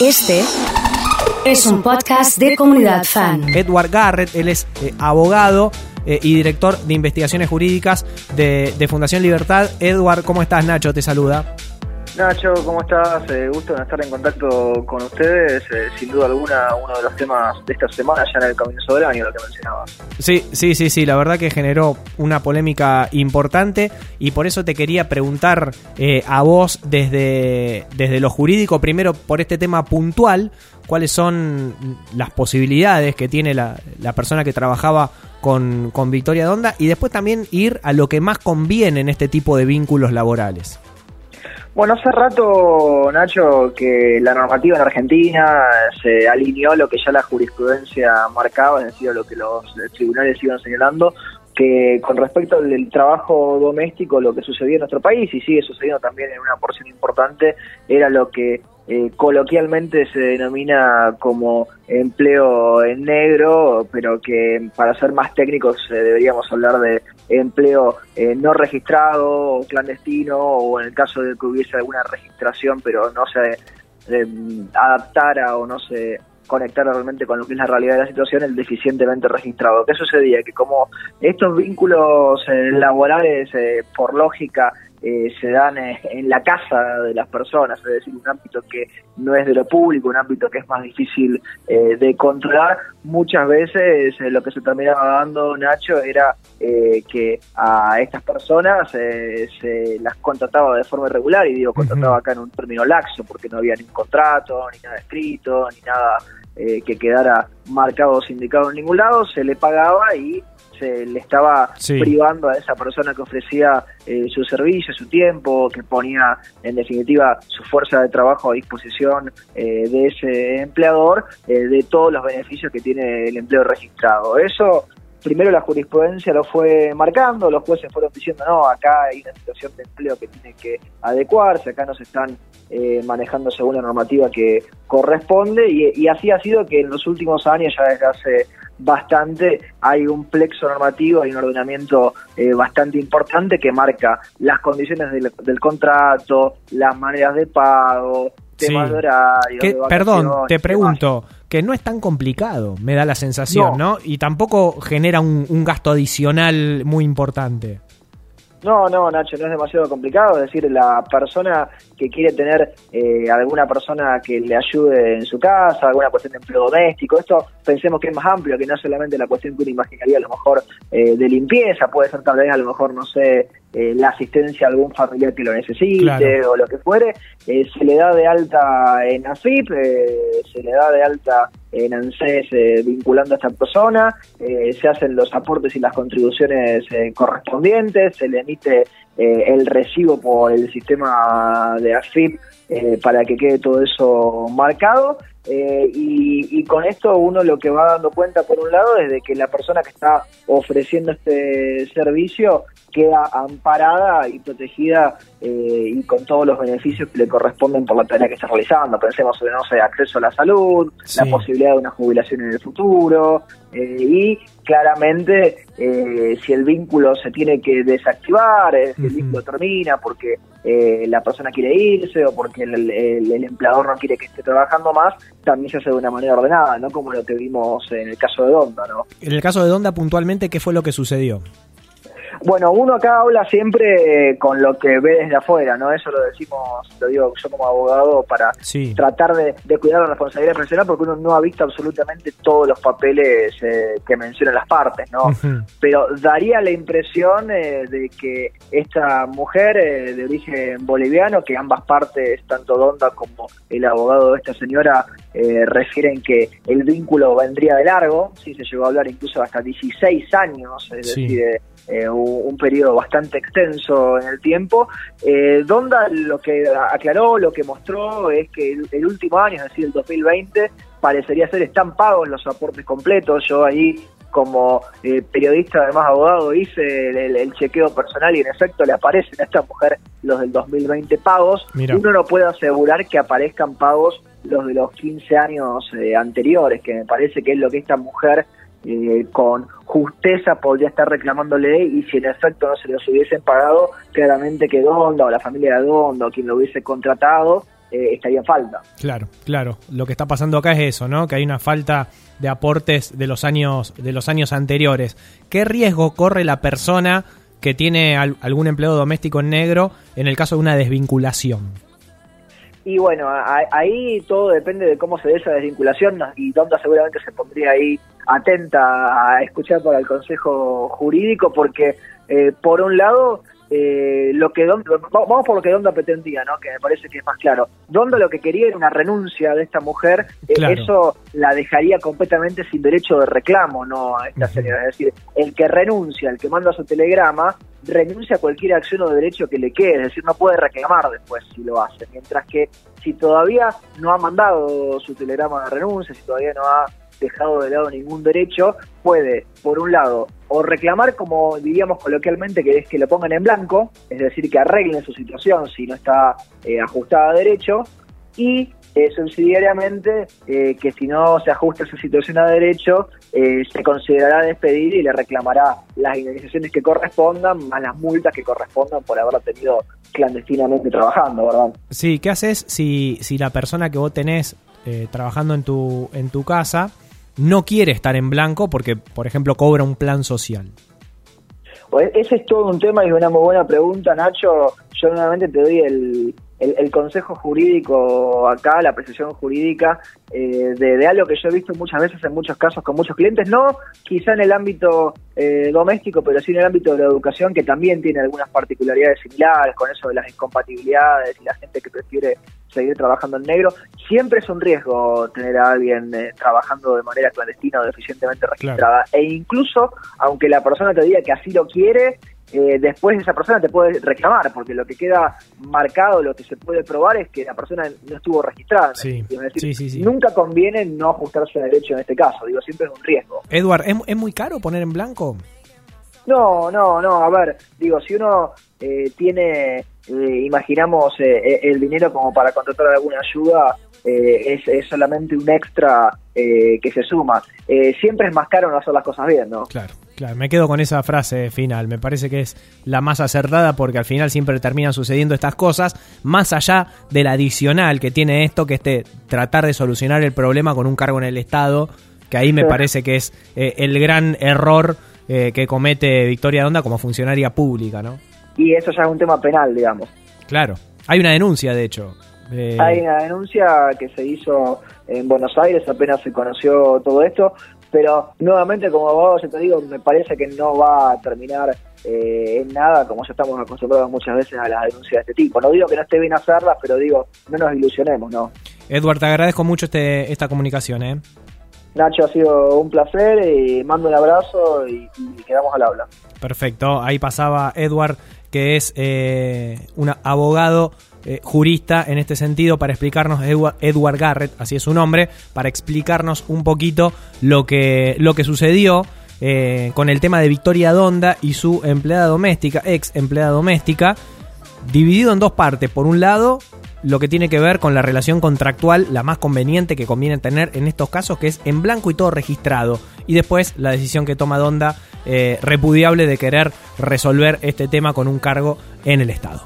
Este es un podcast de comunidad fan. Edward Garrett, él es eh, abogado eh, y director de investigaciones jurídicas de, de Fundación Libertad. Edward, ¿cómo estás? Nacho te saluda. Nacho, ¿cómo estás? Eh, gusto estar en contacto con ustedes. Eh, sin duda alguna, uno de los temas de esta semana, ya en el comienzo del año, lo que mencionabas. Sí, sí, sí, sí, la verdad que generó una polémica importante y por eso te quería preguntar eh, a vos desde, desde lo jurídico, primero por este tema puntual, cuáles son las posibilidades que tiene la, la persona que trabajaba con, con Victoria Donda y después también ir a lo que más conviene en este tipo de vínculos laborales. Bueno, hace rato, Nacho, que la normativa en Argentina se alineó a lo que ya la jurisprudencia marcaba, es decir, a lo que los tribunales iban señalando, que con respecto al trabajo doméstico, lo que sucedía en nuestro país y sigue sucediendo también en una porción importante, era lo que eh, coloquialmente se denomina como empleo en negro, pero que para ser más técnicos eh, deberíamos hablar de empleo eh, no registrado clandestino, o en el caso de que hubiese alguna registración, pero no se adaptara o no se conectara realmente con lo que es la realidad de la situación, el deficientemente registrado. ¿Qué sucedía? Que como estos vínculos laborales, por lógica, eh, se dan eh, en la casa de las personas, es decir, un ámbito que no es de lo público, un ámbito que es más difícil eh, de controlar. Muchas veces lo que se terminaba dando, Nacho, era que a estas personas se las contrataba de forma irregular, y digo contrataba acá en un término laxo, porque no había ni un contrato, ni nada escrito, ni nada que quedara marcado o indicado en ningún lado, se le pagaba y se le estaba privando a esa persona que ofrecía eh, su servicio, su tiempo, que ponía en definitiva su fuerza de trabajo a disposición eh, de ese empleador, eh, de todos los beneficios que tiene el empleo registrado. Eso primero la jurisprudencia lo fue marcando, los jueces fueron diciendo, no, acá hay una situación de empleo que tiene que adecuarse, acá no se están manejando según la normativa que corresponde, y, y, así ha sido que en los últimos años, ya desde hace bastante, hay un plexo normativo, hay un ordenamiento eh, bastante importante que marca las condiciones del, contrato, las maneras de pago, temas de horario. perdón, te pregunto, que no es tan complicado, me da la sensación, ¿no? Y tampoco genera un gasto adicional muy importante. No, no, Nacho, no es demasiado complicado. Es decir, la persona que quiere tener eh, alguna persona que le ayude en su casa, alguna cuestión de empleo doméstico, esto pensemos que es más amplio, que no solamente la cuestión que uno imaginaría a lo mejor eh, de limpieza, puede ser tal vez a lo mejor, no sé, eh, la asistencia a algún familiar que lo necesite o lo que fuere, eh, se le da de alta en AFIP, eh, se le da de alta en ANSES vinculando a esta persona, se hacen los aportes y las contribuciones correspondientes, se le emite el recibo por el sistema de AFIP para que quede todo eso marcado eh, y, con esto uno lo que va dando cuenta, por un lado, es de que la persona que está ofreciendo este servicio queda amparada y protegida eh, y con todos los beneficios que le corresponden por la tarea que está realizando. Pensemos en, no sé, acceso a la salud, la posibilidad de una jubilación en el futuro eh, y claramente si el vínculo se tiene que desactivar, si el vínculo termina porque la persona quiere irse o porque el, el empleador no quiere que esté trabajando más, también se hace de una manera ordenada, ¿no? Como lo que vimos en el caso de Donda, ¿no? En el caso de Donda, puntualmente, ¿qué fue lo que sucedió? Bueno, uno acá habla siempre eh, con lo que ve desde afuera, ¿no? Eso lo decimos, lo digo yo como abogado, para tratar de, cuidar la responsabilidad profesional, porque uno no ha visto absolutamente todos los papeles eh, que mencionan las partes, ¿no? Pero daría la impresión eh, de que esta mujer de origen boliviano, que ambas partes, tanto Donda como el abogado de esta señora, refieren que el vínculo vendría de largo, sí, se llegó a hablar incluso hasta 16 años, es decir, eh, un, periodo bastante extenso en el tiempo. Eh, Donda lo que aclaró, lo que mostró es que el, último año, es decir, el 2020, parecería ser están pagos los aportes completos. Yo ahí como eh, periodista, además abogado, hice el, chequeo personal y en efecto le aparecen a esta mujer los del 2020 pagos. Uno no puede asegurar que aparezcan pagos los de los 15 años eh, anteriores, que me parece que es lo que esta mujer eh, con justeza podría estar reclamándole y si en efecto no se los hubiesen pagado, claramente que Donda o la familia de Donda o quien lo hubiese contratado eh, estaría en falta. Claro, claro. Lo que está pasando acá es eso, ¿no? Que hay una falta de aportes de los años de los años anteriores. ¿Qué riesgo corre la persona que tiene algún empleo doméstico en negro en el caso de una desvinculación? Y bueno, ahí todo depende de cómo se dé esa desvinculación y Donda seguramente se pondría ahí atenta a escuchar por el consejo jurídico porque eh, por un lado eh, lo que vamos por lo que Donda pretendía, ¿no? Que me parece que es más claro. Donda lo que quería era una renuncia de esta mujer, eh, eso la dejaría completamente sin derecho de reclamo, ¿no? A esta señora. Es decir, el que renuncia, el que manda su telegrama, renuncia a cualquier acción o derecho que le quede, es decir, no puede reclamar después si lo hace. Mientras que si todavía no ha mandado su telegrama de renuncia, si todavía no ha dejado de lado ningún derecho, puede, por un lado, o reclamar, como diríamos coloquialmente, que es que lo pongan en blanco, es decir, que arreglen su situación si no está eh, ajustada a derecho, y eh, subsidiariamente eh, que si no se ajusta esa situación a derecho, se considerará despedir y le reclamará las indemnizaciones que correspondan, más las multas que correspondan por haberlo tenido clandestinamente trabajando, ¿verdad? Sí, ¿qué haces si, si la persona que vos tenés trabajando en tu, en tu casa no quiere estar en blanco porque, por ejemplo, cobra un plan social? Pues ese es todo un tema y una muy buena pregunta, Nacho. Yo nuevamente te doy el, el, consejo jurídico acá, la apreciación jurídica eh, de, algo que yo he visto muchas veces en muchos casos con muchos clientes, no quizá en el ámbito eh, doméstico, pero sí en el ámbito de la educación, que también tiene algunas particularidades similares con eso de las incompatibilidades y la gente que prefiere seguir trabajando en negro. Siempre es un riesgo tener a alguien eh, trabajando de manera clandestina o deficientemente registrada. E incluso, aunque la persona te diga que así lo quiere, eh, después esa persona te puede reclamar, porque lo que queda marcado, lo que se puede probar es que la persona no estuvo registrada. Sí, nunca conviene no ajustarse a derecho en este caso, digo, siempre es un riesgo. Edward, ¿es, muy caro poner en blanco? No, no, no, a ver, digo, si uno eh, tiene, eh, imaginamos, el dinero como para contratar alguna ayuda, es, es, solamente un extra que se suma. siempre es más caro no hacer las cosas bien, ¿no? Claro. Claro, me quedo con esa frase final. Me parece que es la más acertada porque al final siempre terminan sucediendo estas cosas, más allá del adicional que tiene esto, que es tratar de solucionar el problema con un cargo en el Estado, que ahí me parece que es eh, el gran error eh, que comete Victoria Donda como funcionaria pública, ¿no? Y eso ya es un tema penal, digamos. Claro, hay una denuncia, de hecho. Eh, hay una denuncia que se hizo en Buenos Aires, apenas se conoció todo esto, pero nuevamente, como abogado, yo te digo, me parece que no va a terminar eh, en nada, como ya estamos acostumbrados muchas veces a las denuncias de este tipo. No digo que no esté bien hacerlas, pero digo, no nos ilusionemos, ¿no? Edward, te agradezco mucho este, esta comunicación, ¿eh? Nacho, ha sido un placer y mando un abrazo y, quedamos al habla. Perfecto, ahí pasaba Edward, que es eh, un abogado eh, jurista en este sentido para explicarnos, Edward, Garrett, así es su nombre, para explicarnos un poquito lo que, lo que sucedió eh, con el tema de Victoria Donda y su empleada doméstica, ex empleada doméstica, dividido en dos partes. Por un lado, lo que tiene que ver con la relación contractual, la más conveniente que conviene tener en estos casos, que es en blanco y todo registrado. Y después la decisión que toma Donda, eh, repudiable de querer resolver este tema con un cargo en el Estado.